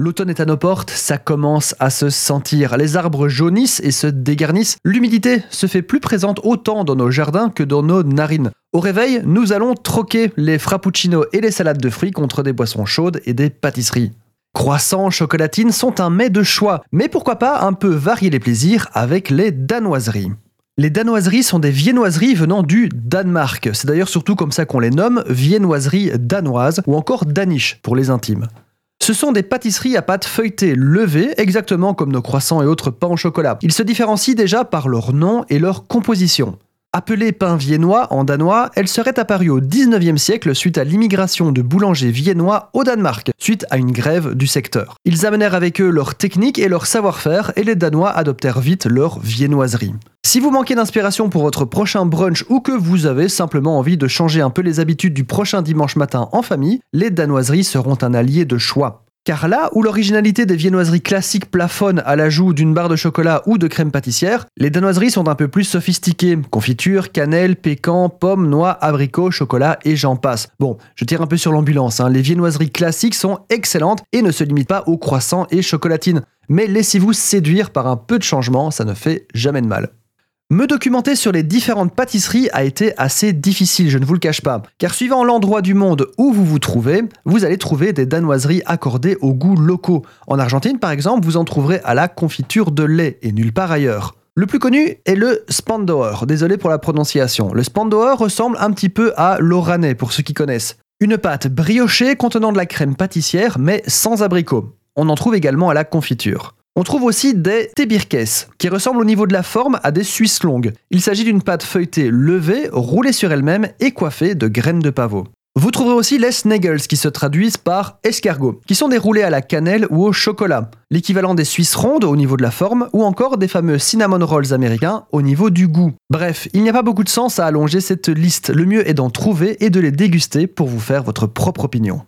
L'automne est à nos portes, ça commence à se sentir. Les arbres jaunissent et se dégarnissent. L'humidité se fait plus présente autant dans nos jardins que dans nos narines. Au réveil, nous allons troquer les frappuccinos et les salades de fruits contre des boissons chaudes et des pâtisseries. Croissants, chocolatines sont un mets de choix, mais pourquoi pas un peu varier les plaisirs avec les danoiseries. Les danoiseries sont des viennoiseries venant du Danemark. C'est d'ailleurs surtout comme ça qu'on les nomme, viennoiseries danoises ou encore danish pour les intimes. Ce sont des pâtisseries à pâte feuilletée levée, exactement comme nos croissants et autres pains au chocolat. Ils se différencient déjà par leur nom et leur composition. Appelée pain viennois en danois, elle serait apparue au 19e siècle suite à l'immigration de boulangers viennois au Danemark, suite à une grève du secteur. Ils amenèrent avec eux leur technique et leur savoir-faire et les Danois adoptèrent vite leur viennoiserie. Si vous manquez d'inspiration pour votre prochain brunch ou que vous avez simplement envie de changer un peu les habitudes du prochain dimanche matin en famille, les danoiseries seront un allié de choix. Car là où l'originalité des viennoiseries classiques plafonne à l'ajout d'une barre de chocolat ou de crème pâtissière, les danoiseries sont un peu plus sophistiquées. Confiture, cannelle, pécan, pommes, noix, abricots, chocolat et j'en passe. Bon, je tire un peu sur l'ambulance, hein. les viennoiseries classiques sont excellentes et ne se limitent pas aux croissants et chocolatines. Mais laissez-vous séduire par un peu de changement, ça ne fait jamais de mal. Me documenter sur les différentes pâtisseries a été assez difficile, je ne vous le cache pas, car suivant l'endroit du monde où vous vous trouvez, vous allez trouver des danoiseries accordées aux goûts locaux. En Argentine, par exemple, vous en trouverez à la confiture de lait et nulle part ailleurs. Le plus connu est le Spandauer, désolé pour la prononciation. Le Spandauer ressemble un petit peu à l'Oranais pour ceux qui connaissent. Une pâte briochée contenant de la crème pâtissière mais sans abricot. On en trouve également à la confiture. On trouve aussi des tebirkes, qui ressemblent au niveau de la forme à des suisses longues. Il s'agit d'une pâte feuilletée levée, roulée sur elle-même et coiffée de graines de pavot. Vous trouverez aussi les snaggles qui se traduisent par escargots, qui sont déroulés à la cannelle ou au chocolat, l'équivalent des suisses rondes au niveau de la forme ou encore des fameux cinnamon rolls américains au niveau du goût. Bref, il n'y a pas beaucoup de sens à allonger cette liste, le mieux est d'en trouver et de les déguster pour vous faire votre propre opinion.